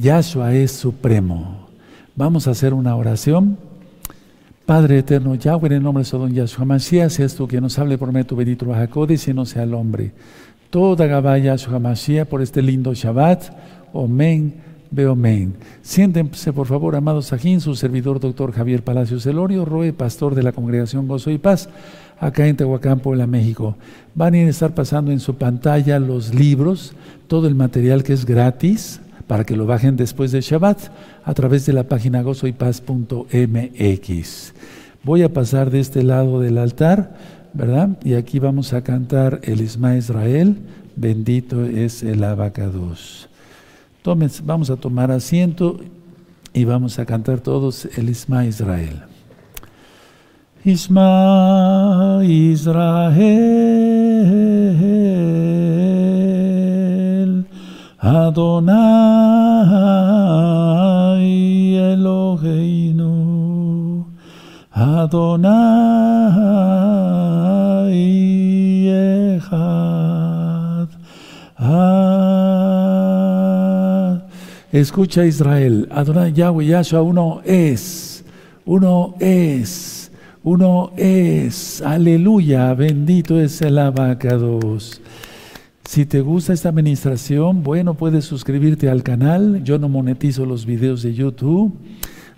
Yahshua es supremo. Vamos a hacer una oración. Padre eterno, Yahweh, en el nombre de Sodom Yahshua Mashiach, seas tú quien nos hable por medio de tu bendito Bajacodes y no sea el hombre. Toda Gabá Yahshua Mashiach por este lindo Shabbat. Omen, Beomen. Siéntense, por favor, amados Sajín, su servidor, doctor Javier Palacios Elorio, Roe, pastor de la Congregación Gozo y Paz, acá en Tehuacán, Puebla, México. Van a estar pasando en su pantalla los libros, todo el material que es gratis, para que lo bajen después de Shabbat a través de la página gozoypaz.mx. Voy a pasar de este lado del altar, ¿verdad? Y aquí vamos a cantar el Isma Israel, bendito es el abacados. vamos a tomar asiento y vamos a cantar todos el Isma Israel. Isma Israel. Adonai Eloheinu, Adonai Echad. Escucha Israel, Adonai Yahweh Yahshua, uno es, uno es, uno es, aleluya, bendito es el abacados. Si te gusta esta administración, bueno, puedes suscribirte al canal. Yo no monetizo los videos de YouTube.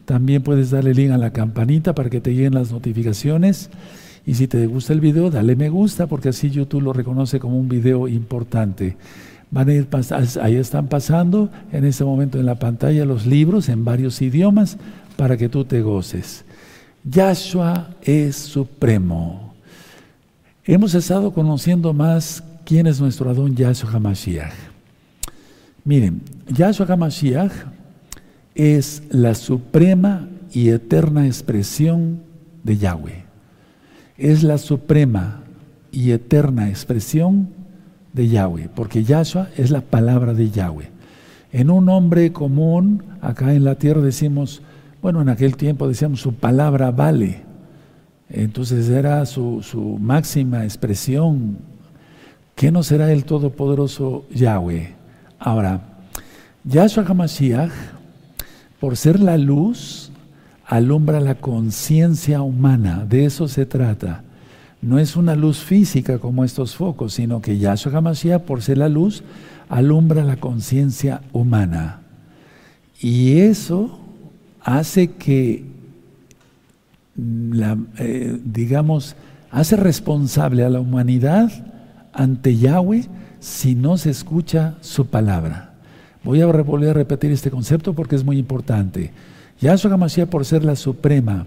También puedes darle link a la campanita para que te lleguen las notificaciones. Y si te gusta el video, dale me gusta porque así YouTube lo reconoce como un video importante. Van a ir ahí están pasando en este momento en la pantalla los libros en varios idiomas para que tú te goces. Yahshua es supremo. Hemos estado conociendo más quién es nuestro Adón Yahshua HaMashiach. Miren, Yahshua HaMashiach es la suprema y eterna expresión de Yahweh. Es la suprema y eterna expresión de Yahweh, porque Yahshua es la palabra de Yahweh. En un hombre común, acá en la tierra decimos, bueno, en aquel tiempo decíamos, su palabra vale. Entonces era su, su máxima expresión ¿Qué no será el Todopoderoso Yahweh? Ahora, Yahshua HaMashiach, por ser la luz, alumbra la conciencia humana. De eso se trata. No es una luz física como estos focos, sino que Yahshua HaMashiach, por ser la luz, alumbra la conciencia humana. Y eso hace que, la, eh, digamos, hace responsable a la humanidad ante Yahweh si no se escucha su palabra. Voy a volver a repetir este concepto porque es muy importante. Yahshua HaMashiach por ser la suprema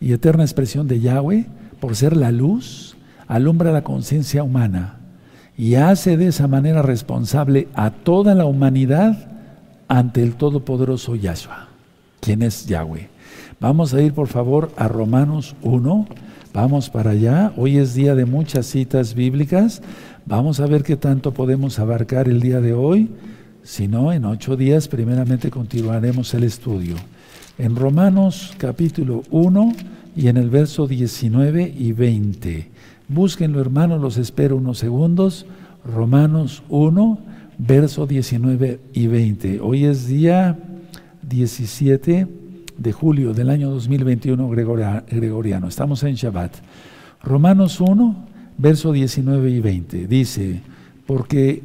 y eterna expresión de Yahweh, por ser la luz, alumbra la conciencia humana y hace de esa manera responsable a toda la humanidad ante el todopoderoso Yahshua, quien es Yahweh. Vamos a ir por favor a Romanos 1, Vamos para allá. Hoy es día de muchas citas bíblicas. Vamos a ver qué tanto podemos abarcar el día de hoy. Si no, en ocho días primeramente continuaremos el estudio. En Romanos capítulo 1 y en el verso 19 y 20. Búsquenlo hermanos, los espero unos segundos. Romanos 1, verso 19 y 20. Hoy es día 17 de julio del año 2021 gregoriano. Estamos en Shabbat. Romanos 1, verso 19 y 20. Dice, porque,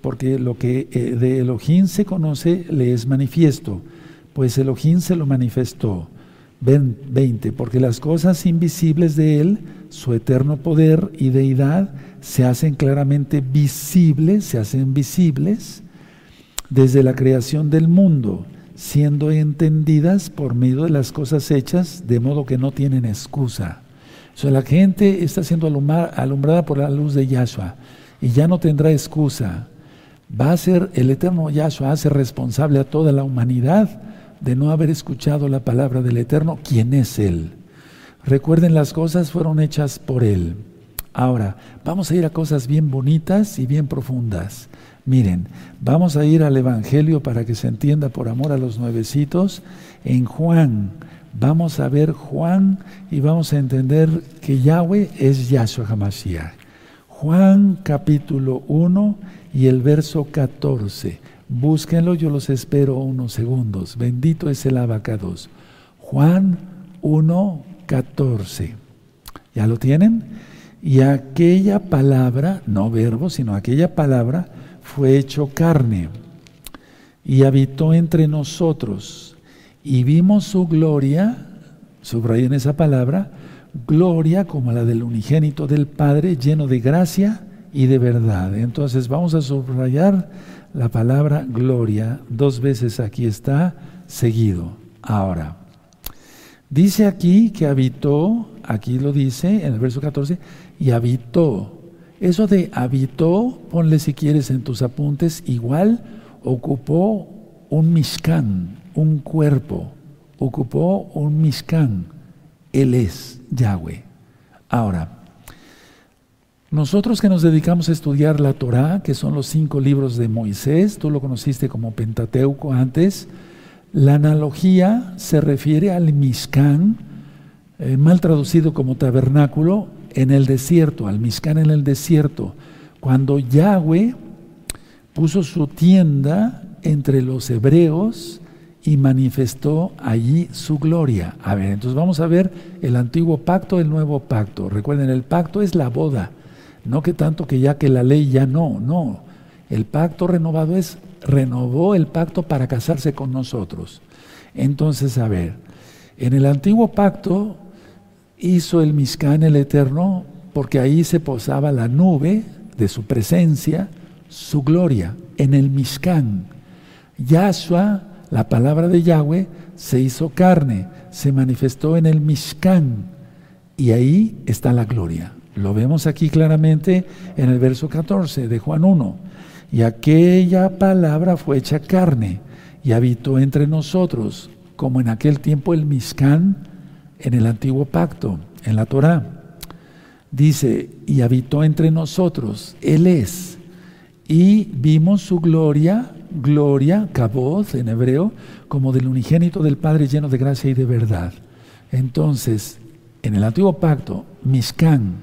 porque lo que eh, de Elohim se conoce le es manifiesto, pues Elohim se lo manifestó. 20. Porque las cosas invisibles de Él, su eterno poder y deidad, se hacen claramente visibles, se hacen visibles desde la creación del mundo siendo entendidas por medio de las cosas hechas, de modo que no tienen excusa. O la gente está siendo alumbrada por la luz de Yahshua y ya no tendrá excusa. Va a ser el eterno Yahshua, hace responsable a toda la humanidad de no haber escuchado la palabra del eterno, quien es Él. Recuerden, las cosas fueron hechas por Él. Ahora, vamos a ir a cosas bien bonitas y bien profundas. Miren, vamos a ir al Evangelio para que se entienda por amor a los nuevecitos. En Juan, vamos a ver Juan y vamos a entender que Yahweh es Yahshua HaMashiach. Juan capítulo 1 y el verso 14. Búsquenlo, yo los espero unos segundos. Bendito es el abacados. Juan 1, 14. ¿Ya lo tienen? Y aquella palabra, no verbo, sino aquella palabra, fue hecho carne y habitó entre nosotros. Y vimos su gloria, subrayen esa palabra, gloria como la del unigénito del Padre, lleno de gracia y de verdad. Entonces vamos a subrayar la palabra gloria, dos veces aquí está seguido. Ahora, dice aquí que habitó, aquí lo dice en el verso 14, y habitó. Eso de habitó, ponle si quieres en tus apuntes, igual ocupó un mishkan, un cuerpo, ocupó un mishkan. Él es Yahweh. Ahora, nosotros que nos dedicamos a estudiar la Torah, que son los cinco libros de Moisés, tú lo conociste como Pentateuco antes, la analogía se refiere al Mishkan, eh, mal traducido como tabernáculo, en el desierto, al Mishkan en el desierto, cuando Yahweh puso su tienda entre los hebreos y manifestó allí su gloria. A ver, entonces vamos a ver el antiguo pacto, el nuevo pacto. Recuerden, el pacto es la boda, no que tanto que ya que la ley ya no, no. El pacto renovado es, renovó el pacto para casarse con nosotros. Entonces, a ver, en el antiguo pacto hizo el Mishkan el Eterno porque ahí se posaba la nube de su presencia, su gloria, en el Mishkan. Yahshua, la palabra de Yahweh, se hizo carne, se manifestó en el Mishkan y ahí está la gloria. Lo vemos aquí claramente en el verso 14 de Juan 1. Y aquella palabra fue hecha carne y habitó entre nosotros, como en aquel tiempo el Mishkan en el antiguo pacto, en la Torah. Dice, y habitó entre nosotros, Él es. Y vimos su gloria, gloria, kabod en hebreo, como del unigénito del Padre lleno de gracia y de verdad. Entonces, en el antiguo pacto, Mishkan,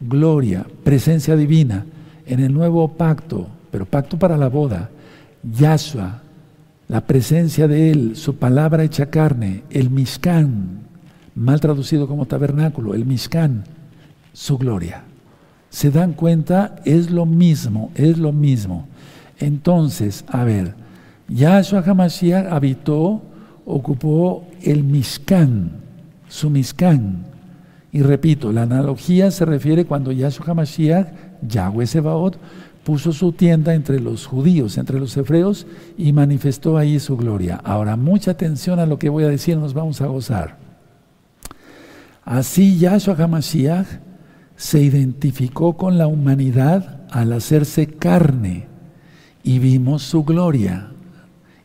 gloria, presencia divina. En el nuevo pacto, pero pacto para la boda, Yahshua, la presencia de Él, su palabra hecha carne, el Mishkan, mal traducido como tabernáculo, el Mishkan, su gloria. Se dan cuenta, es lo mismo, es lo mismo. Entonces, a ver, Yahshua HaMashiach habitó, ocupó el Mishkan, su Mishkan. Y repito, la analogía se refiere cuando Yahshua HaMashiach, Yahweh Sebaot, puso su tienda entre los judíos, entre los hebreos, y manifestó ahí su gloria. Ahora, mucha atención a lo que voy a decir, nos vamos a gozar. Así Yahshua HaMashiach se identificó con la humanidad al hacerse carne y vimos su gloria.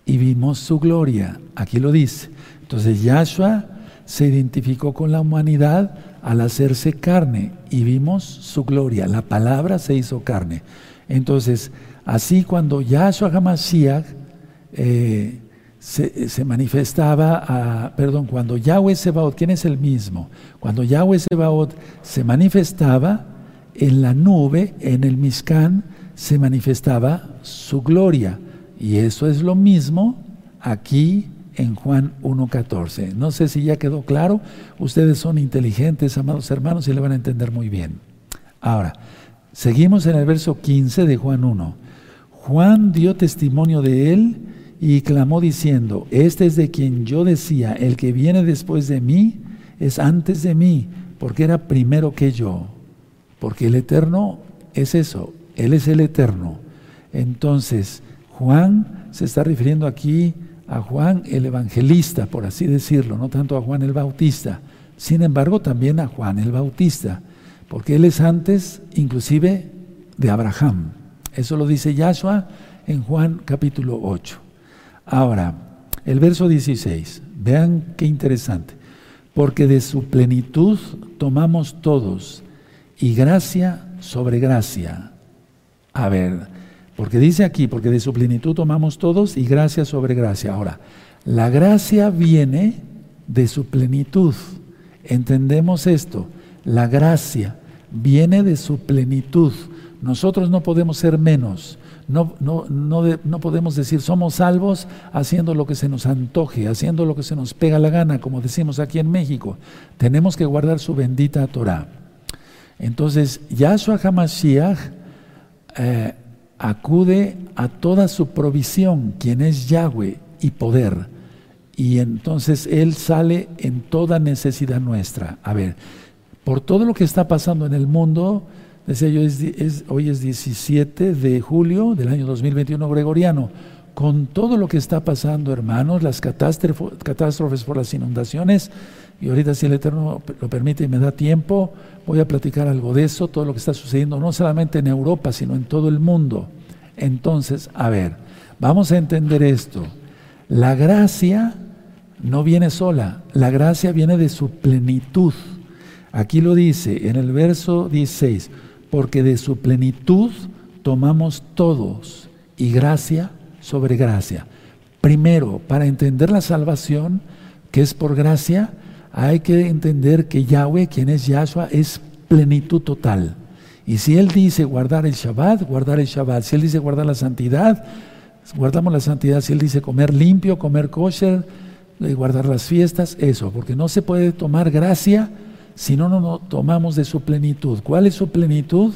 Y vimos su gloria. Aquí lo dice. Entonces Yahshua se identificó con la humanidad al hacerse carne y vimos su gloria. La palabra se hizo carne. Entonces, así cuando Yahshua HaMashiach eh, se, manifestaba, perdón, cuando Yahweh Sebaot, ¿quién es el mismo? Cuando Yahweh Sebaot se manifestaba en la nube, en el Mishkan, se manifestaba su gloria. Y eso es lo mismo aquí en Juan 1.14. No sé si ya quedó claro, ustedes son inteligentes, amados hermanos, y le van a entender muy bien. Ahora, seguimos en el verso 15 de Juan 1. Juan dio testimonio de él y clamó diciendo, este es de quien yo decía, el que viene después de mí es antes de mí, porque era primero que yo. Porque el eterno es eso, Él es el eterno. Entonces, Juan se está refiriendo aquí a Juan el evangelista, por así decirlo, no tanto a Juan el Bautista, sin embargo también a Juan el Bautista, porque él es antes inclusive de Abraham. Eso lo dice Yahshua en Juan capítulo 8. Ahora, el verso 16, vean qué interesante. Porque de su plenitud tomamos todos y gracia sobre gracia. A ver, porque dice aquí, porque de su plenitud tomamos todos y gracia sobre gracia. Ahora, la gracia viene de su plenitud. Entendemos esto. La gracia viene de su plenitud. Nosotros no podemos ser menos. No, no, no, no, podemos decir somos salvos haciendo lo que se nos antoje, haciendo lo que se nos pega la gana, como decimos aquí en México. Tenemos que guardar su bendita Torah. Entonces, Yahshua HaMashiach eh, acude a toda su provisión, quien es Yahweh y poder. Y entonces Él sale en toda necesidad nuestra. A ver, por todo lo que está pasando en el mundo, Decía yo, hoy es 17 de julio del año 2021 gregoriano. Con todo lo que está pasando, hermanos, las catástrofes por las inundaciones, y ahorita si el Eterno lo permite y me da tiempo, voy a platicar algo de eso, todo lo que está sucediendo, no solamente en Europa, sino en todo el mundo. Entonces, a ver, vamos a entender esto. La gracia no viene sola, la gracia viene de su plenitud. Aquí lo dice en el verso 16 porque de su plenitud tomamos todos y gracia sobre gracia. Primero, para entender la salvación, que es por gracia, hay que entender que Yahweh, quien es Yahshua, es plenitud total. Y si Él dice guardar el Shabbat, guardar el Shabbat. Si Él dice guardar la santidad, guardamos la santidad. Si Él dice comer limpio, comer kosher, eh, guardar las fiestas, eso, porque no se puede tomar gracia si no, no tomamos de su plenitud. ¿Cuál es su plenitud?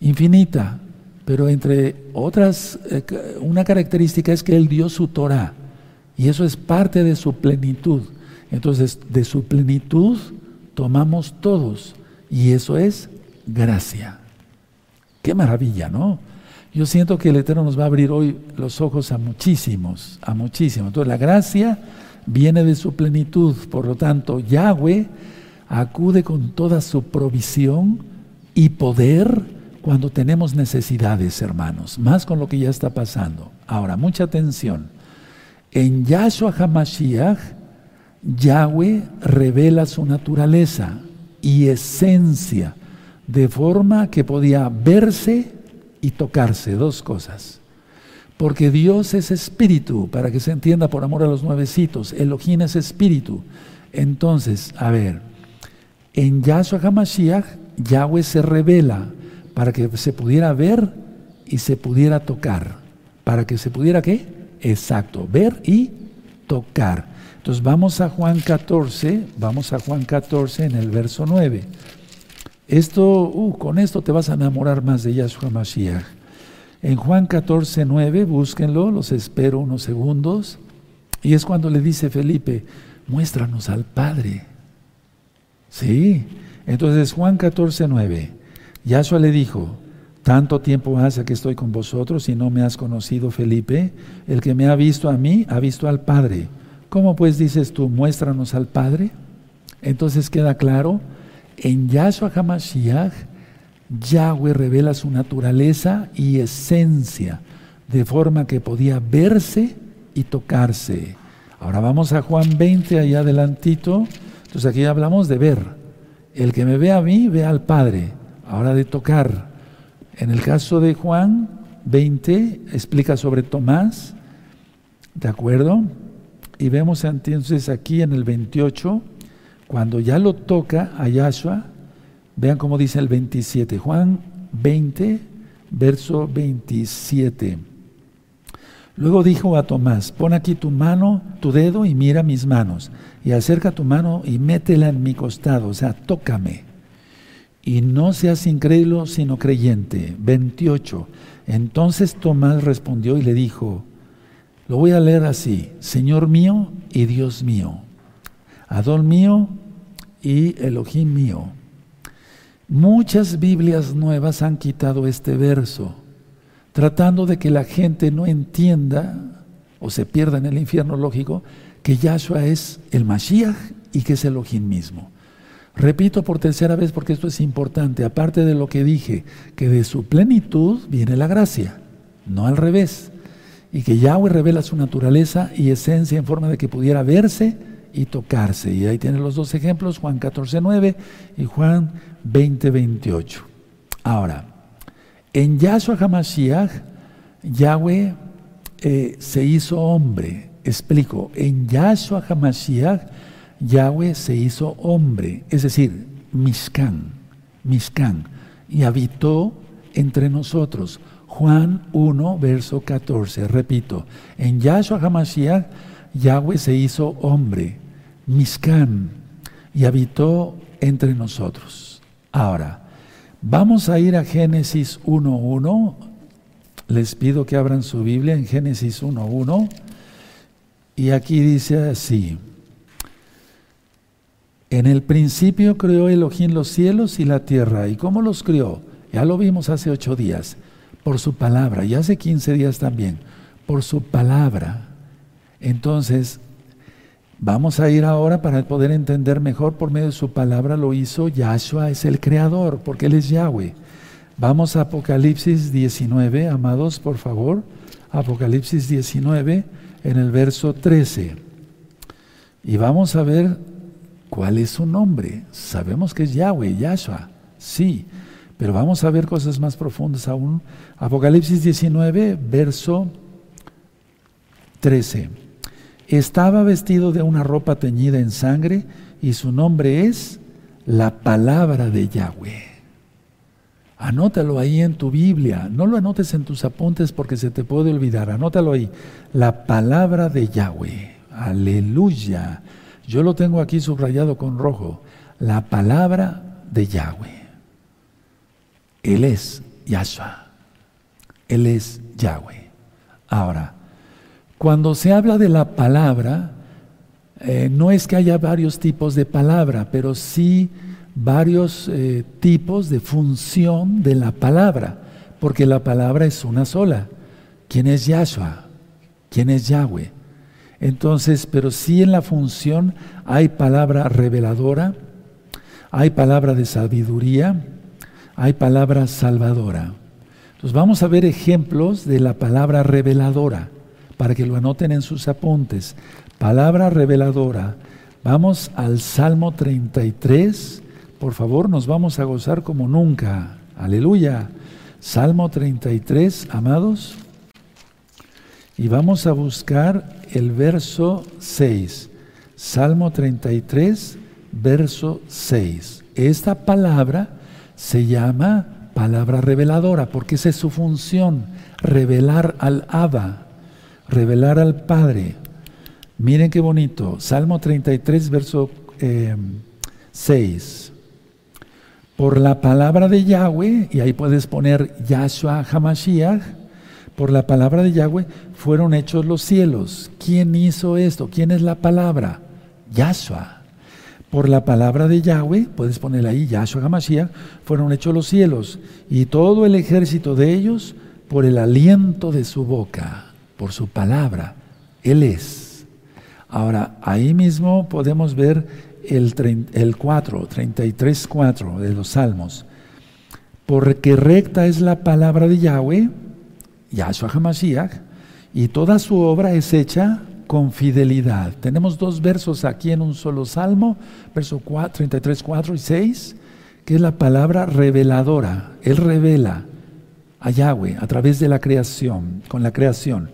Infinita. Pero entre otras, eh, una característica es que Él dio su Torah. Y eso es parte de su plenitud. Entonces, de su plenitud tomamos todos. Y eso es gracia. Qué maravilla, ¿no? Yo siento que el Eterno nos va a abrir hoy los ojos a muchísimos, a muchísimos. Entonces, la gracia viene de su plenitud. Por lo tanto, Yahweh acude con toda su provisión y poder cuando tenemos necesidades, hermanos, más con lo que ya está pasando. Ahora, mucha atención. En Yahshua HaMashiach, Yahweh revela su naturaleza y esencia de forma que podía verse y tocarse, dos cosas. Porque Dios es espíritu, para que se entienda por amor a los nuevecitos, Elohim es espíritu. Entonces, a ver, en Yahshua HaMashiach, Yahweh se revela para que se pudiera ver y se pudiera tocar. ¿Para que se pudiera qué? Exacto, ver y tocar. Entonces vamos a Juan 14, vamos a Juan 14 en el verso 9. Esto, uh, con esto te vas a enamorar más de Yahshua Mashiach. En Juan 14, 9, búsquenlo, los espero unos segundos. Y es cuando le dice Felipe, muéstranos al Padre. Sí. Entonces Juan 14, 9. Yahshua le dijo, tanto tiempo hace que estoy con vosotros y no me has conocido, Felipe. El que me ha visto a mí, ha visto al Padre. ¿Cómo pues dices tú, muéstranos al Padre? Entonces queda claro, en Yahshua HaMashiach, Yahweh revela su naturaleza y esencia, de forma que podía verse y tocarse. Ahora vamos a Juan 20, allá adelantito. Entonces aquí hablamos de ver. El que me ve a mí, ve al Padre. Ahora de tocar. En el caso de Juan 20, explica sobre Tomás. ¿De acuerdo? Y vemos entonces aquí en el 28, cuando ya lo toca a Yahshua, vean cómo dice el 27. Juan 20, verso 27. Luego dijo a Tomás, pon aquí tu mano, tu dedo y mira mis manos. Y acerca tu mano y métela en mi costado, o sea, tócame. Y no seas incrédulo, sino creyente. 28. Entonces Tomás respondió y le dijo, lo voy a leer así, Señor mío y Dios mío, Adón mío y Elohim mío. Muchas Biblias nuevas han quitado este verso tratando de que la gente no entienda o se pierda en el infierno lógico que Yahshua es el Mashiach y que es Elohim mismo. Repito por tercera vez porque esto es importante, aparte de lo que dije, que de su plenitud viene la gracia, no al revés, y que Yahweh revela su naturaleza y esencia en forma de que pudiera verse y tocarse. Y ahí tienen los dos ejemplos, Juan 14, 9 y Juan 20, 28. Ahora, en Yahshua HaMashiach, Yahweh eh, se hizo hombre. Explico, en Yahshua HaMashiach, Yahweh se hizo hombre, es decir, Mishkan, Mishkan, y habitó entre nosotros Juan 1, verso 14. Repito, en Yahshua HaMashiach, Yahweh se hizo hombre, Miskan, y habitó entre nosotros. Ahora, vamos a ir a Génesis 1.1. Les pido que abran su Biblia en Génesis 1.1. Y aquí dice así. En el principio creó Elohim los cielos y la tierra. ¿Y cómo los creó? Ya lo vimos hace ocho días. Por su palabra. Y hace quince días también. Por su palabra. Entonces, vamos a ir ahora para poder entender mejor por medio de su palabra lo hizo. Yahshua es el creador, porque Él es Yahweh. Vamos a Apocalipsis 19, amados, por favor. Apocalipsis 19, en el verso 13. Y vamos a ver ¿Cuál es su nombre? Sabemos que es Yahweh, Yahshua, sí, pero vamos a ver cosas más profundas aún. Apocalipsis 19, verso 13. Estaba vestido de una ropa teñida en sangre y su nombre es la palabra de Yahweh. Anótalo ahí en tu Biblia, no lo anotes en tus apuntes porque se te puede olvidar, anótalo ahí, la palabra de Yahweh. Aleluya. Yo lo tengo aquí subrayado con rojo. La palabra de Yahweh. Él es Yahshua. Él es Yahweh. Ahora, cuando se habla de la palabra, eh, no es que haya varios tipos de palabra, pero sí varios eh, tipos de función de la palabra, porque la palabra es una sola. ¿Quién es Yahshua? ¿Quién es Yahweh? Entonces, pero sí en la función hay palabra reveladora, hay palabra de sabiduría, hay palabra salvadora. Entonces vamos a ver ejemplos de la palabra reveladora, para que lo anoten en sus apuntes. Palabra reveladora. Vamos al Salmo 33. Por favor, nos vamos a gozar como nunca. Aleluya. Salmo 33, amados. Y vamos a buscar el verso 6. Salmo 33, verso 6. Esta palabra se llama palabra reveladora porque esa es su función, revelar al Abba, revelar al Padre. Miren qué bonito. Salmo 33, verso 6. Eh, Por la palabra de Yahweh, y ahí puedes poner Yahshua Hamashiach, por la palabra de Yahweh fueron hechos los cielos. ¿Quién hizo esto? ¿Quién es la palabra? Yahshua. Por la palabra de Yahweh, puedes poner ahí Yahshua Hamashiach, fueron hechos los cielos y todo el ejército de ellos por el aliento de su boca, por su palabra. Él es. Ahora, ahí mismo podemos ver el, el 4, 33, 4 de los Salmos. Porque recta es la palabra de Yahweh, Yahshua HaMashiach, y toda su obra es hecha con fidelidad. Tenemos dos versos aquí en un solo salmo, verso 33, 4 y 6, que es la palabra reveladora. Él revela a Yahweh a través de la creación, con la creación.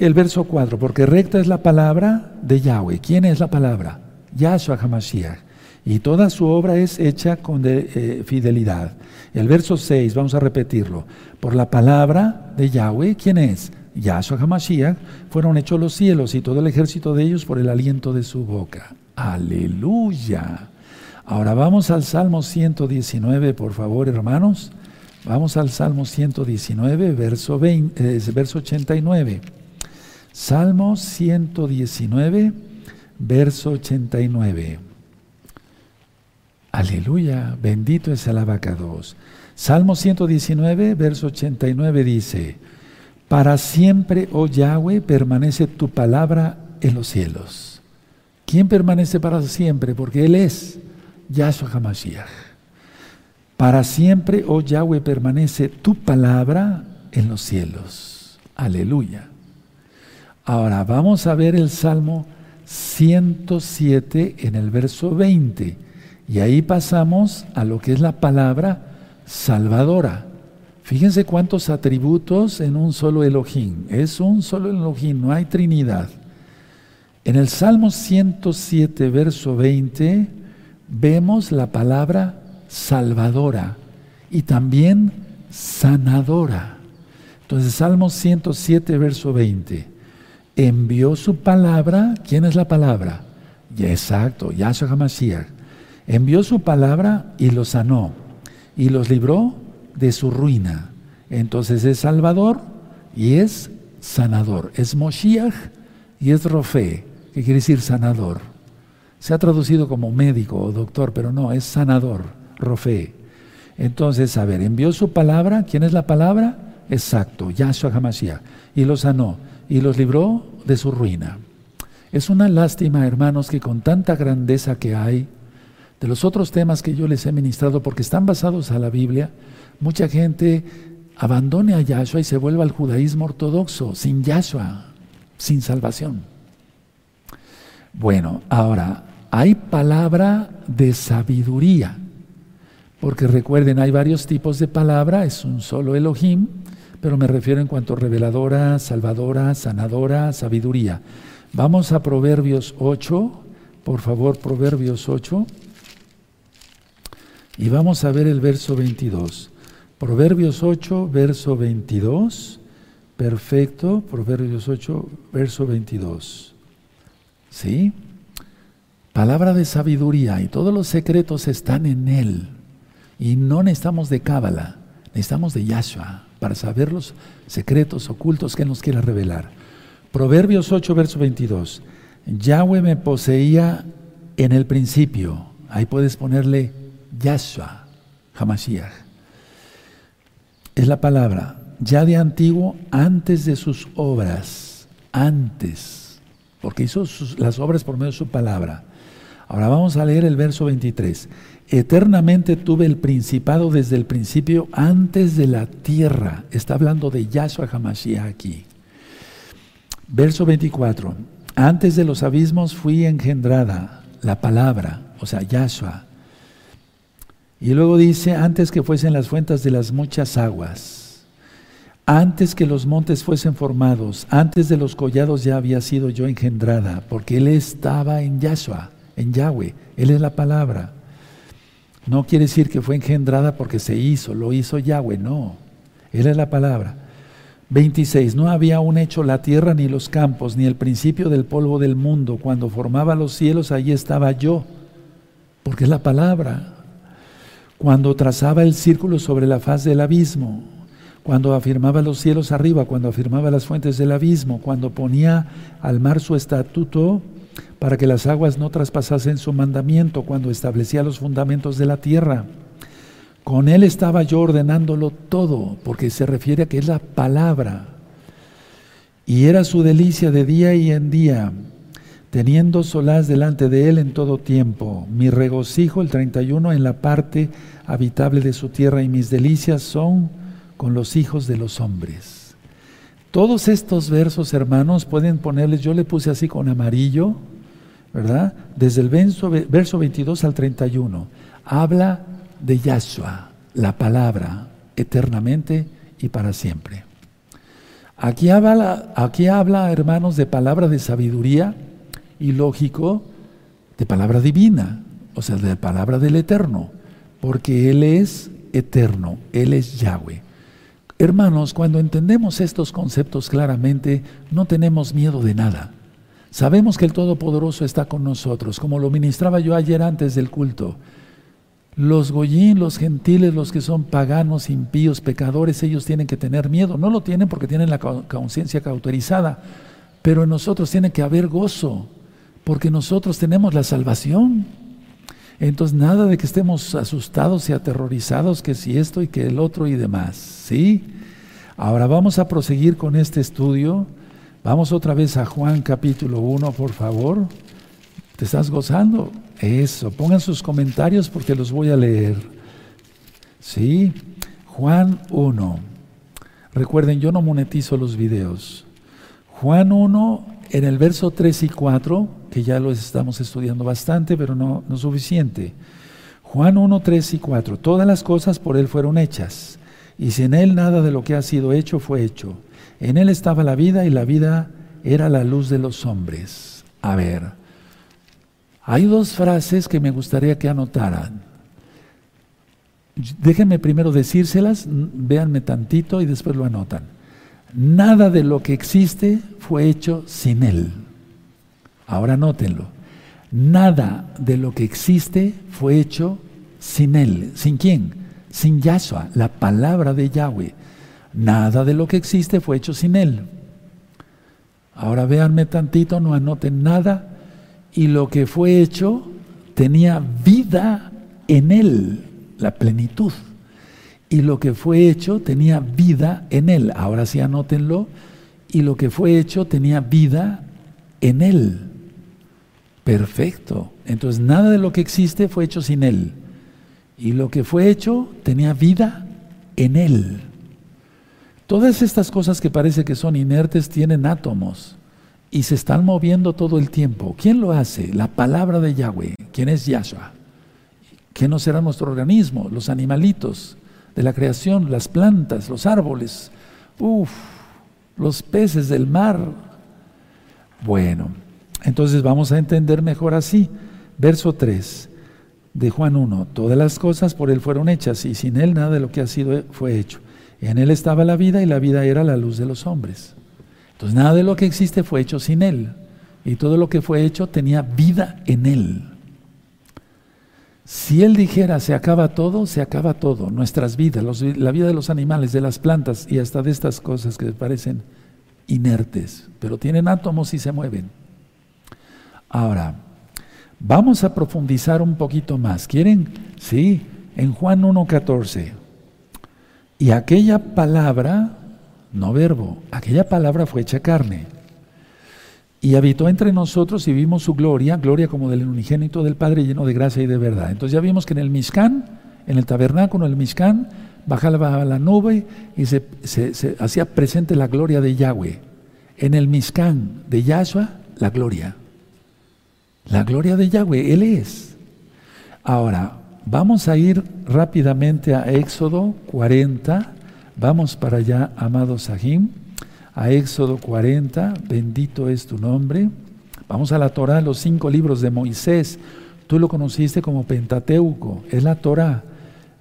El verso 4, porque recta es la palabra de Yahweh. ¿Quién es la palabra? Yahshua HaMashiach. Y toda su obra es hecha con eh, fidelidad. El verso 6, vamos a repetirlo. Por la palabra de Yahweh, ¿quién es? Yahshua HaMashiach, fueron hechos los cielos y todo el ejército de ellos por el aliento de su boca. Aleluya. Ahora vamos al Salmo 119, por favor, hermanos. Vamos al Salmo 119, verso, 20, eh, verso 89. Salmo 119, verso 89. Aleluya, bendito es el abacados. Salmo 119, verso 89 dice, Para siempre, oh Yahweh, permanece tu palabra en los cielos. ¿Quién permanece para siempre? Porque Él es Yahshua HaMashiach. Para siempre, oh Yahweh, permanece tu palabra en los cielos. Aleluya. Ahora vamos a ver el Salmo 107 en el verso 20 y ahí pasamos a lo que es la palabra salvadora. Fíjense cuántos atributos en un solo Elohim. Es un solo Elohim, no hay Trinidad. En el Salmo 107, verso 20, vemos la palabra salvadora y también sanadora. Entonces, Salmos 107, verso 20. Envió su palabra. ¿Quién es la palabra? exacto, Yahshua HaMashiach. Envió su palabra y los sanó. Y los libró de su ruina. Entonces es Salvador y es sanador. Es Moshiach y es Rofe, que quiere decir sanador. Se ha traducido como médico o doctor, pero no, es sanador, Rofe. Entonces, a ver, envió su palabra. ¿Quién es la palabra? Exacto, Yahshua HaMashiach. Y los sanó y los libró de su ruina. Es una lástima, hermanos, que con tanta grandeza que hay, de los otros temas que yo les he ministrado, porque están basados a la Biblia, mucha gente abandone a Yahshua y se vuelva al judaísmo ortodoxo, sin Yahshua, sin salvación. Bueno, ahora, hay palabra de sabiduría, porque recuerden, hay varios tipos de palabra, es un solo Elohim, pero me refiero en cuanto a reveladora, salvadora, sanadora, sabiduría. Vamos a Proverbios 8, por favor, Proverbios 8, y vamos a ver el verso 22. Proverbios 8, verso 22. Perfecto, Proverbios 8, verso 22. ¿Sí? Palabra de sabiduría y todos los secretos están en Él. Y no necesitamos de Cábala, necesitamos de Yahshua para saber los secretos ocultos que nos quiera revelar. Proverbios 8, verso 22. Yahweh me poseía en el principio. Ahí puedes ponerle Yahshua, Hamashiach es la palabra, ya de antiguo, antes de sus obras, antes, porque hizo las obras por medio de su palabra. Ahora vamos a leer el verso 23. Eternamente tuve el principado desde el principio, antes de la tierra. Está hablando de Yahshua Hamashiach aquí. Verso 24. Antes de los abismos fui engendrada, la palabra, o sea, Yahshua. Y luego dice, antes que fuesen las fuentes de las muchas aguas, antes que los montes fuesen formados, antes de los collados ya había sido yo engendrada, porque Él estaba en Yahshua, en Yahweh, Él es la palabra. No quiere decir que fue engendrada porque se hizo, lo hizo Yahweh, no, Él es la palabra. 26. No había aún hecho la tierra ni los campos, ni el principio del polvo del mundo. Cuando formaba los cielos, allí estaba yo, porque es la palabra cuando trazaba el círculo sobre la faz del abismo, cuando afirmaba los cielos arriba, cuando afirmaba las fuentes del abismo, cuando ponía al mar su estatuto para que las aguas no traspasasen su mandamiento, cuando establecía los fundamentos de la tierra. Con él estaba yo ordenándolo todo, porque se refiere a que es la palabra. Y era su delicia de día y en día teniendo solaz delante de él en todo tiempo. Mi regocijo, el 31, en la parte habitable de su tierra y mis delicias son con los hijos de los hombres. Todos estos versos, hermanos, pueden ponerles, yo le puse así con amarillo, ¿verdad? Desde el verso, verso 22 al 31. Habla de Yahshua, la palabra, eternamente y para siempre. Aquí habla, aquí habla, hermanos, de palabra de sabiduría, y lógico de palabra divina, o sea, de palabra del Eterno, porque Él es eterno, Él es Yahweh. Hermanos, cuando entendemos estos conceptos claramente, no tenemos miedo de nada. Sabemos que el Todopoderoso está con nosotros, como lo ministraba yo ayer antes del culto. Los goyín, los gentiles, los que son paganos, impíos, pecadores, ellos tienen que tener miedo. No lo tienen porque tienen la conciencia cauterizada, pero en nosotros tiene que haber gozo, porque nosotros tenemos la salvación. Entonces, nada de que estemos asustados y aterrorizados, que si esto y que el otro y demás. ¿Sí? Ahora vamos a proseguir con este estudio. Vamos otra vez a Juan capítulo 1, por favor. ¿Te estás gozando? Eso, pongan sus comentarios porque los voy a leer. ¿Sí? Juan 1. Recuerden, yo no monetizo los videos. Juan 1, en el verso 3 y 4, que ya lo estamos estudiando bastante, pero no, no suficiente. Juan 1, 3 y 4. Todas las cosas por Él fueron hechas, y sin Él nada de lo que ha sido hecho fue hecho. En Él estaba la vida y la vida era la luz de los hombres. A ver, hay dos frases que me gustaría que anotaran. Déjenme primero decírselas, véanme tantito y después lo anotan. Nada de lo que existe fue hecho sin Él. Ahora nótenlo. Nada de lo que existe fue hecho sin Él. ¿Sin quién? Sin Yahshua, la palabra de Yahweh. Nada de lo que existe fue hecho sin Él. Ahora véanme tantito, no anoten nada. Y lo que fue hecho tenía vida en Él, la plenitud. Y lo que fue hecho tenía vida en Él. Ahora sí anótenlo. Y lo que fue hecho tenía vida en Él. Perfecto. Entonces nada de lo que existe fue hecho sin Él. Y lo que fue hecho tenía vida en Él. Todas estas cosas que parece que son inertes tienen átomos y se están moviendo todo el tiempo. ¿Quién lo hace? La palabra de Yahweh. ¿Quién es Yahshua? ¿Quién no será nuestro organismo? Los animalitos de la creación, las plantas, los árboles, uf, los peces del mar. Bueno, entonces vamos a entender mejor así. Verso 3 de Juan 1. Todas las cosas por Él fueron hechas y sin Él nada de lo que ha sido fue hecho. En Él estaba la vida y la vida era la luz de los hombres. Entonces nada de lo que existe fue hecho sin Él. Y todo lo que fue hecho tenía vida en Él. Si Él dijera se acaba todo, se acaba todo. Nuestras vidas, la vida de los animales, de las plantas y hasta de estas cosas que parecen inertes, pero tienen átomos y se mueven. Ahora, vamos a profundizar un poquito más. ¿Quieren? Sí, en Juan 1.14. Y aquella palabra, no verbo, aquella palabra fue hecha carne. Y habitó entre nosotros y vimos su gloria, gloria como del unigénito del Padre lleno de gracia y de verdad. Entonces ya vimos que en el Mishkan, en el tabernáculo, el Mishkan, bajaba la nube y se, hacía presente la gloria de Yahweh. En el Mishkan de Yahshua, la gloria. La gloria de Yahweh, Él es. Ahora, vamos a ir rápidamente a Éxodo 40. Vamos para allá, amado Sahim, a Éxodo 40. Bendito es tu nombre. Vamos a la Torah, los cinco libros de Moisés. Tú lo conociste como Pentateuco, es la Torah.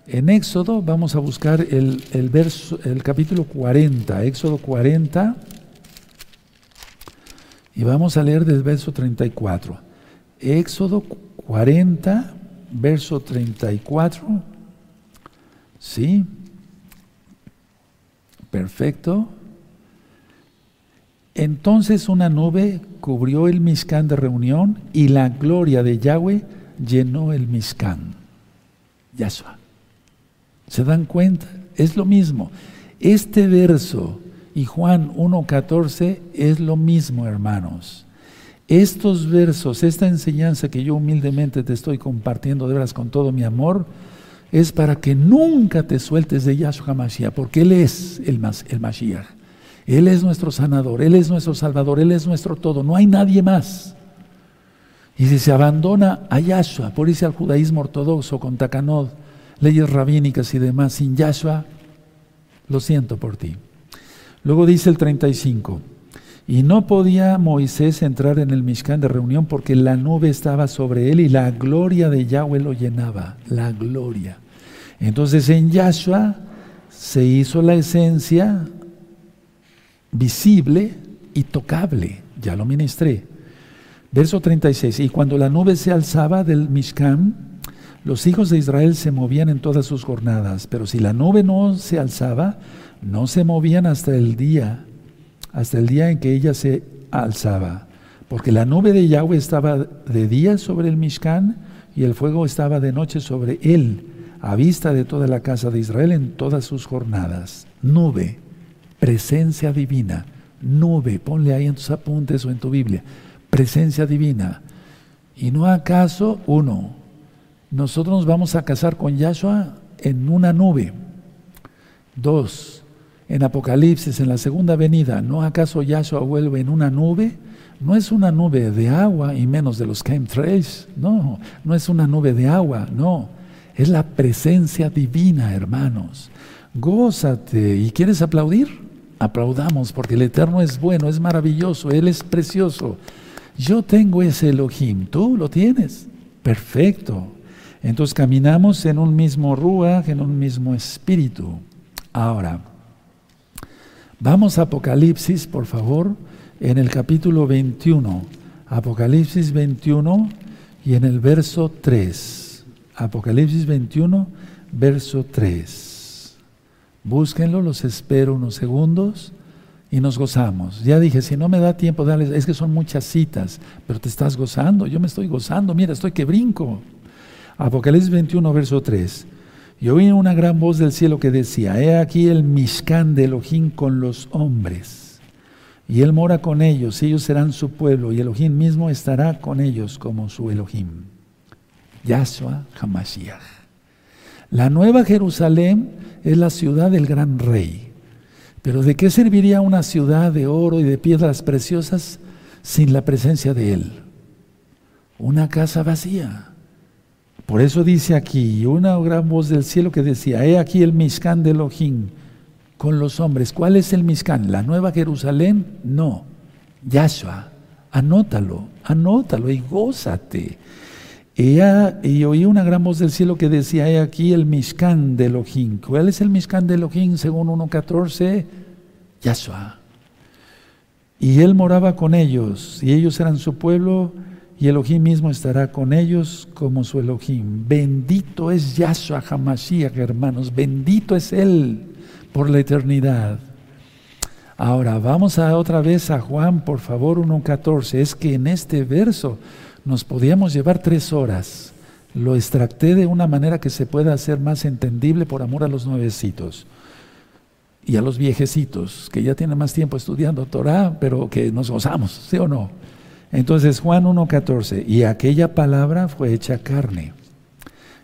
En Éxodo vamos a buscar el, el, verso, el capítulo 40, Éxodo 40, y vamos a leer del verso 34. Éxodo 40, verso 34. ¿Sí? Perfecto. Entonces una nube cubrió el Mishkan de reunión y la gloria de Yahweh llenó el Mishkan. Yahshua. ¿Se dan cuenta? Es lo mismo. Este verso y Juan 1.14 es lo mismo, hermanos. Estos versos, esta enseñanza que yo humildemente te estoy compartiendo de veras con todo mi amor, es para que nunca te sueltes de Yahshua Mashiach, porque Él es el, el Mashiach. Él es nuestro sanador, Él es nuestro salvador, Él es nuestro todo, no hay nadie más. Y si se abandona a Yahshua, por irse al judaísmo ortodoxo con Takanod, leyes rabínicas y demás, sin Yahshua, lo siento por ti. Luego dice el 35. Y no podía Moisés entrar en el Mishkan de reunión porque la nube estaba sobre él y la gloria de Yahweh lo llenaba, la gloria. Entonces en Yahshua se hizo la esencia visible y tocable, ya lo ministré. Verso 36, y cuando la nube se alzaba del Mishkan, los hijos de Israel se movían en todas sus jornadas, pero si la nube no se alzaba, no se movían hasta el día hasta el día en que ella se alzaba, porque la nube de Yahweh estaba de día sobre el Mishkan y el fuego estaba de noche sobre él, a vista de toda la casa de Israel en todas sus jornadas. Nube, presencia divina, nube, ponle ahí en tus apuntes o en tu Biblia, presencia divina. ¿Y no acaso, uno, nosotros nos vamos a casar con Yahshua en una nube? Dos, en Apocalipsis, en la segunda venida, ¿no acaso Yahshua vuelve en una nube? No es una nube de agua y menos de los chemtrails, no, no es una nube de agua, no, es la presencia divina, hermanos. Gózate y quieres aplaudir, aplaudamos porque el Eterno es bueno, es maravilloso, Él es precioso. Yo tengo ese Elohim, tú lo tienes, perfecto. Entonces caminamos en un mismo ruach, en un mismo espíritu. Ahora, Vamos a Apocalipsis, por favor, en el capítulo 21. Apocalipsis 21 y en el verso 3. Apocalipsis 21, verso 3. Búsquenlo, los espero unos segundos y nos gozamos. Ya dije, si no me da tiempo, darles, es que son muchas citas, pero te estás gozando, yo me estoy gozando, mira, estoy que brinco. Apocalipsis 21, verso 3. Y oí una gran voz del cielo que decía, he aquí el Mishkan de Elohim con los hombres, y él mora con ellos, ellos serán su pueblo, y Elohim mismo estará con ellos como su Elohim. Yahshua Hamashiach. La nueva Jerusalén es la ciudad del gran rey. Pero ¿de qué serviría una ciudad de oro y de piedras preciosas sin la presencia de Él? Una casa vacía. Por eso dice aquí una gran voz del cielo que decía, he aquí el Mishkan de Elohim con los hombres. ¿Cuál es el Mishkan? ¿La Nueva Jerusalén? No. Yahshua. Anótalo, anótalo y gózate. Y, oí una gran voz del cielo que decía, he aquí el Mishkan de Elohim. ¿Cuál es el Mishkan de Elohim según 1.14? Yahshua. Y él moraba con ellos, y ellos eran su pueblo, y Elohim mismo estará con ellos como su Elohim. Bendito es Yahshua Hamashiach, hermanos, bendito es Él por la eternidad. Ahora, vamos a otra vez a Juan, por favor, 1.14. Es que en este verso nos podíamos llevar tres horas. Lo extracté de una manera que se pueda hacer más entendible por amor a los nuevecitos y a los viejecitos que ya tienen más tiempo estudiando Torah, pero que nos gozamos, ¿sí o no? Entonces Juan 1.14, y aquella palabra fue hecha carne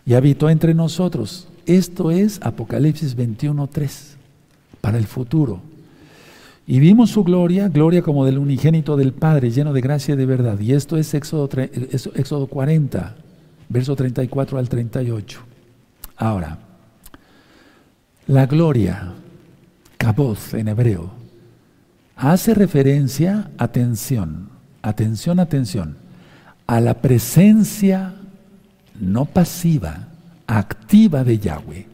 y habitó entre nosotros. Esto es Apocalipsis 21.3, para el futuro. Y vimos su gloria, gloria como del unigénito del Padre, lleno de gracia y de verdad. Y esto es Éxodo, Éxodo 40, verso 34 al 38. Ahora, la gloria, kaboth en hebreo, hace referencia, atención, atención, atención, a la presencia no pasiva, activa de Yahweh.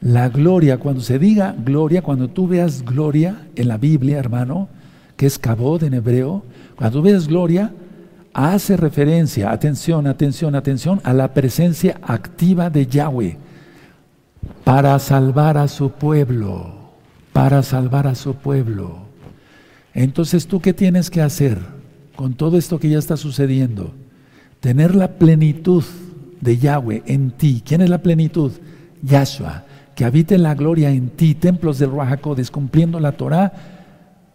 La gloria, cuando se diga gloria, cuando tú veas gloria en la Biblia, hermano, que es cabod en hebreo, cuando tú veas gloria, hace referencia, atención, atención, atención, a la presencia activa de Yahweh para salvar a su pueblo, para salvar a su pueblo. Entonces, ¿tú qué tienes que hacer con todo esto que ya está sucediendo? Tener la plenitud de Yahweh en ti. ¿Quién es la plenitud? Yahshua que habite la gloria en ti, templos del Ruajacodes, cumpliendo la Torah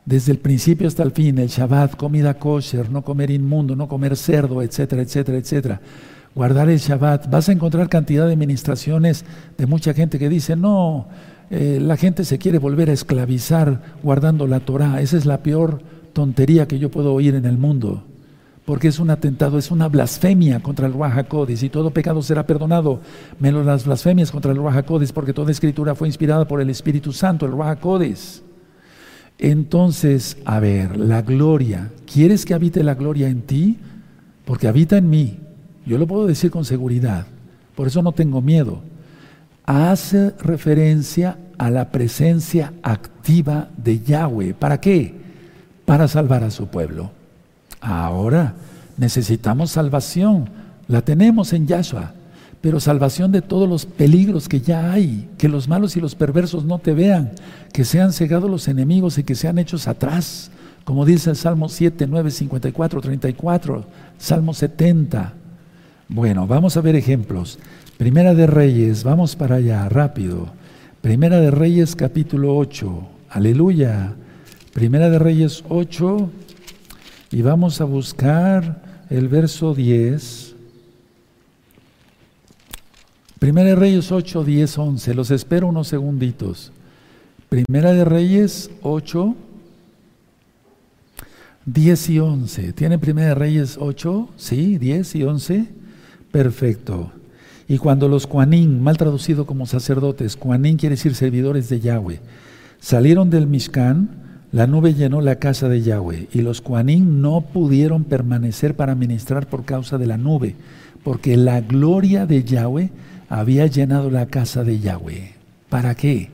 desde el principio hasta el fin, el Shabbat, comida kosher, no comer inmundo, no comer cerdo, etcétera, etcétera, etcétera. Guardar el Shabbat. Vas a encontrar cantidad de ministraciones de mucha gente que dice, no, eh, la gente se quiere volver a esclavizar guardando la Torah. Esa es la peor tontería que yo puedo oír en el mundo porque es un atentado, es una blasfemia contra el Ruajacodes y todo pecado será perdonado, menos las blasfemias contra el Ruajacodes, porque toda escritura fue inspirada por el Espíritu Santo, el Ruajacodes. Entonces, a ver, la gloria, ¿quieres que habite la gloria en ti? Porque habita en mí, yo lo puedo decir con seguridad, por eso no tengo miedo. Hace referencia a la presencia activa de Yahweh. ¿Para qué? Para salvar a su pueblo. Ahora necesitamos salvación, la tenemos en Yahshua, pero salvación de todos los peligros que ya hay, que los malos y los perversos no te vean, que sean cegados los enemigos y que sean hechos atrás, como dice el Salmo 7, 9, 54, 34, Salmo 70. Bueno, vamos a ver ejemplos. Primera de Reyes, vamos para allá, rápido. Primera de Reyes capítulo 8, aleluya. Primera de Reyes 8, y vamos a buscar el verso 10. Primera de Reyes 8, 10, 11. Los espero unos segunditos. Primera de Reyes 8, 10 y 11. ¿Tiene Primera de Reyes 8? Sí, 10 y 11. Perfecto. Y cuando los Cuanín, mal traducido como sacerdotes, Cuanín quiere decir servidores de Yahweh, salieron del Mishkan, la nube llenó la casa de Yahweh y los Cuanín no pudieron permanecer para ministrar por causa de la nube, porque la gloria de Yahweh había llenado la casa de Yahweh. ¿Para qué?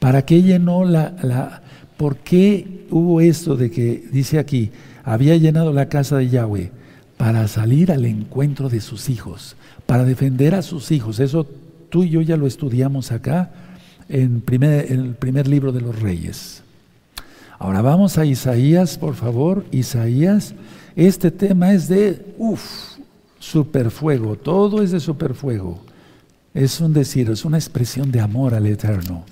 ¿Para qué llenó la, la ¿Por qué hubo esto de que, dice aquí, había llenado la casa de Yahweh para salir al encuentro de sus hijos, para defender a sus hijos? Eso tú y yo ya lo estudiamos acá en, primer, en el primer libro de los reyes. Ahora vamos a Isaías, por favor. Isaías, este tema es de, uff, superfuego, todo es de superfuego. Es un decir, es una expresión de amor al Eterno.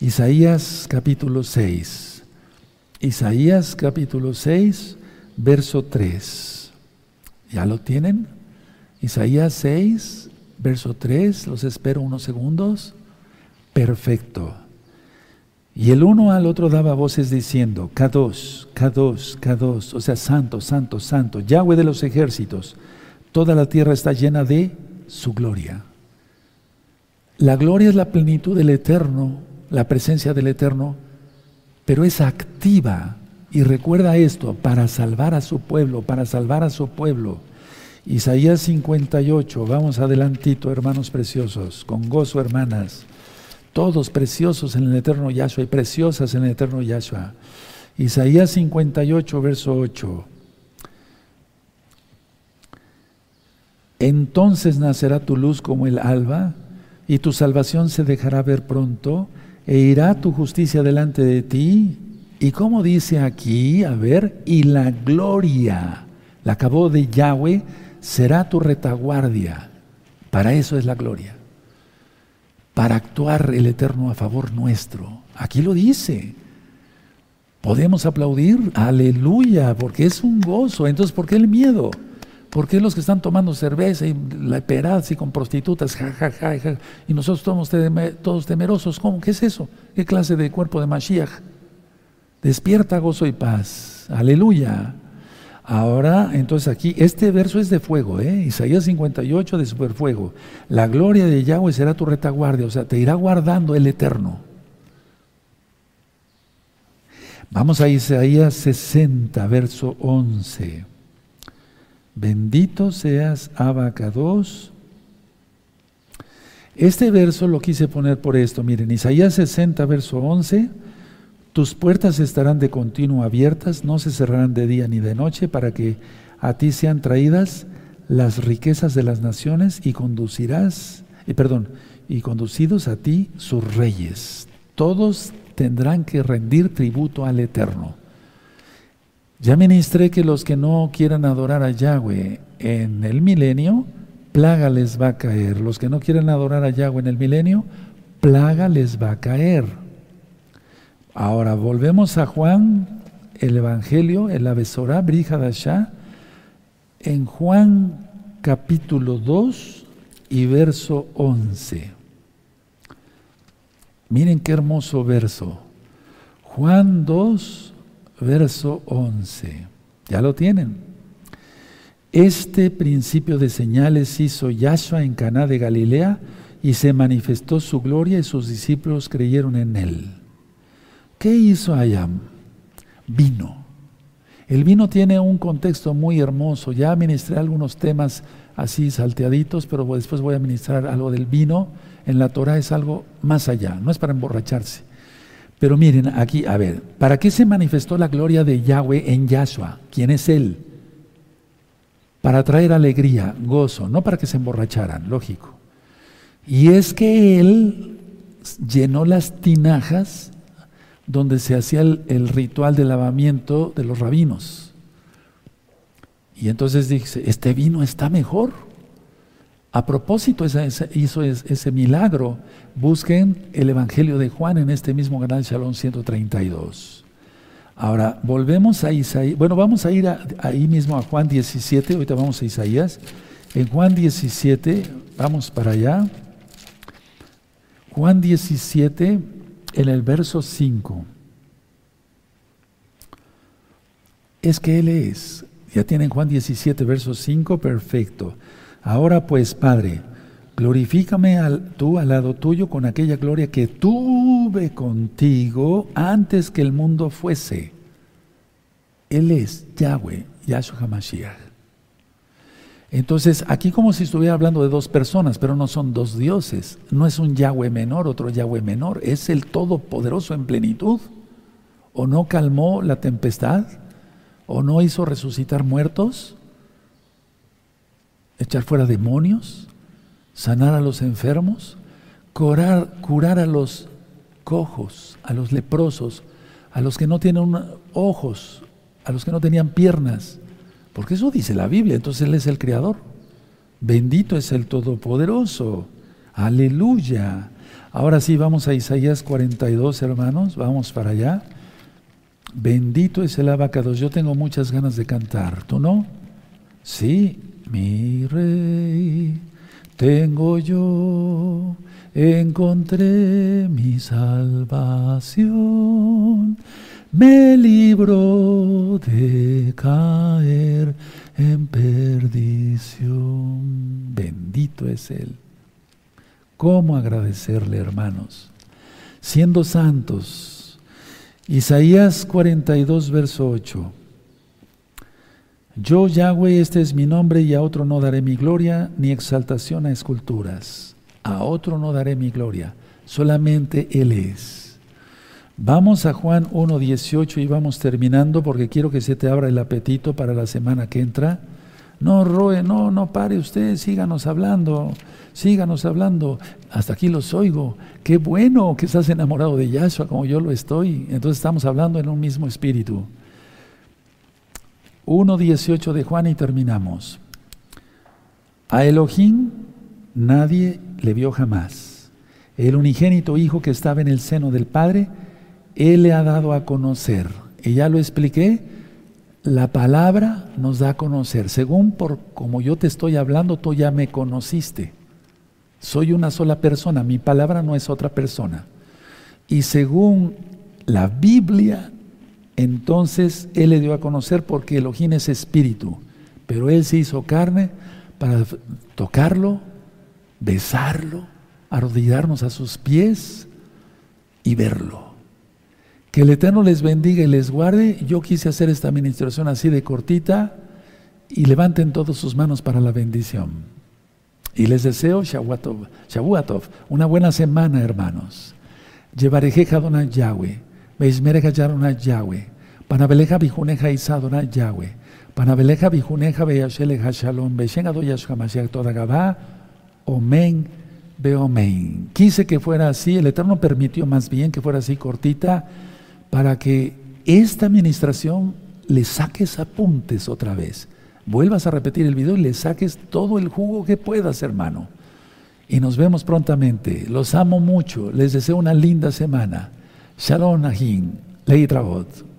Isaías capítulo 6. Isaías capítulo 6, verso 3. ¿Ya lo tienen? Isaías 6, verso 3. Los espero unos segundos. Perfecto. Y el uno al otro daba voces diciendo, K2, K2, K2, o sea, santo, santo, santo, Yahweh de los ejércitos, toda la tierra está llena de su gloria. La gloria es la plenitud del eterno, la presencia del Eterno, pero es activa. Y recuerda esto, para salvar a su pueblo, para salvar a su pueblo. Isaías 58, vamos adelantito, hermanos preciosos, con gozo, hermanas. Todos preciosos en el eterno Yahshua y preciosas en el eterno Yahshua. Isaías 58, verso 8. Entonces nacerá tu luz como el alba y tu salvación se dejará ver pronto e irá tu justicia delante de ti. Y como dice aquí, a ver, y la gloria, la acabó de Yahweh, será tu retaguardia. Para eso es la gloria. Para actuar el Eterno a favor nuestro. Aquí lo dice. Podemos aplaudir, aleluya, porque es un gozo. Entonces, ¿por qué el miedo? ¿Por qué los que están tomando cerveza y la peraz y con prostitutas, ja, ja, ja, ja, y nosotros todos temerosos? ¿Cómo? ¿Qué es eso? ¿Qué clase de cuerpo de Mashiach? Despierta gozo y paz. Aleluya. Ahora, entonces aquí, este verso es de fuego, ¿eh? Isaías 58 de superfuego. La gloria de Yahweh será tu retaguardia, o sea, te irá guardando el Eterno. Vamos a Isaías 60, verso 11. Bendito seas, Abacados. Este verso lo quise poner por esto. Miren, Isaías 60, verso 11. Tus puertas estarán de continuo abiertas, no se cerrarán de día ni de noche, para que a ti sean traídas las riquezas de las naciones y conducirás, y perdón, y conducidos a ti sus reyes. Todos tendrán que rendir tributo al Eterno. Ya ministré que los que no quieran adorar a Yahweh en el milenio, plaga les va a caer. Los que no quieran adorar a Yahweh en el milenio, plaga les va a caer. Ahora volvemos a Juan, el Evangelio, el Abesorá, Brihadashá, en Juan capítulo 2 y verso 11. Miren qué hermoso verso. Juan 2, verso 11. Ya lo tienen. Este principio de señales hizo Yahshua en Caná de Galilea y se manifestó su gloria y sus discípulos creyeron en él. ¿Qué hizo allá? Vino. El vino tiene un contexto muy hermoso. Ya ministré algunos temas así salteaditos, pero después voy a ministrar algo del vino. En la Torah es algo más allá, no es para emborracharse. Pero miren, aquí, a ver, ¿para qué se manifestó la gloria de Yahweh en Yahshua? ¿Quién es Él? Para traer alegría, gozo, no para que se emborracharan, lógico. Y es que Él llenó las tinajas donde se hacía el, ritual de lavamiento de los rabinos. Y entonces dice, este vino está mejor. A propósito, hizo ese milagro. Busquen el Evangelio de Juan en este mismo canal Shalom 132. Ahora, volvemos a Isaías. Bueno, vamos a ir ahí mismo a Juan 17. Ahorita vamos a Isaías. En Juan 17, vamos para allá. Juan 17, en el verso 5. Es que Él es. Ya tienen Juan 17, verso 5, perfecto. Ahora pues, Padre, glorifícame al, tú al lado tuyo con aquella gloria que tuve contigo antes que el mundo fuese. Él es Yahweh, Yahshua HaMashiach. Entonces, aquí como si estuviera hablando de dos personas, pero no son dos dioses. No es un Yahweh menor, otro Yahweh menor. Es el Todopoderoso en plenitud. ¿O no calmó la tempestad? ¿O no hizo resucitar muertos? ¿Echar fuera demonios? ¿Sanar a los enfermos? ¿Curar, curar a los cojos, a los leprosos, a los que no tienen ojos, a los que no tenían piernas? Porque eso dice la Biblia, entonces Él es el Creador. Bendito es el Todopoderoso. Aleluya. Ahora sí, vamos a Isaías 42, hermanos, vamos para allá. Bendito es el abacados. Yo tengo muchas ganas de cantar. ¿Tú no? Sí, mi rey, tengo yo, encontré mi salvación. Me libro de caer en perdición. Bendito es Él. ¿Cómo agradecerle, hermanos? Siendo santos. Isaías 42, verso 8. Yo, Yahweh, este es mi nombre y a otro no daré mi gloria ni exaltación a esculturas. A otro no daré mi gloria, solamente Él es. Vamos a Juan 1.18 y vamos terminando porque quiero que se te abra el apetito para la semana que entra. No, Roe, no, no pare usted, síganos hablando síganos hablando, hasta aquí los oigo, qué bueno que estás enamorado de Yahshua como yo lo estoy, entonces estamos hablando en un mismo espíritu. 1.18 de Juan y terminamos. A Elohim nadie le vio jamás. El unigénito Hijo que estaba en el seno del Padre, Él le ha dado a conocer. Y ya lo expliqué, la palabra nos da a conocer. Según por como yo te estoy hablando, tú ya me conociste. Soy una sola persona, mi palabra no es otra persona. Y según la Biblia, entonces Él le dio a conocer porque Elohim es espíritu, pero Él se hizo carne para tocarlo, besarlo, arrodillarnos a sus pies y verlo. Que el Eterno les bendiga y les guarde. Yo quise hacer esta administración así de cortita y levanten todas sus manos para la bendición. Y les deseo Shavuatov, una buena semana, hermanos. Llevarejeja dona Yahweh, Beismereja yarona Yahweh, Panabeleja bijuneja isadona Yahweh, Panabeleja bijuneja beyasheleja shalom, Beishenga doyash hamashiach toda gabá, Omen, Beomen. Quise que fuera así, el Eterno permitió más bien que fuera así cortita, para que esta administración le saques apuntes otra vez vuelvas a repetir el video y le saques todo el jugo que puedas, hermano. Y nos vemos prontamente. Los amo mucho. Les deseo una linda semana. Shalom Ahim. Leitravot.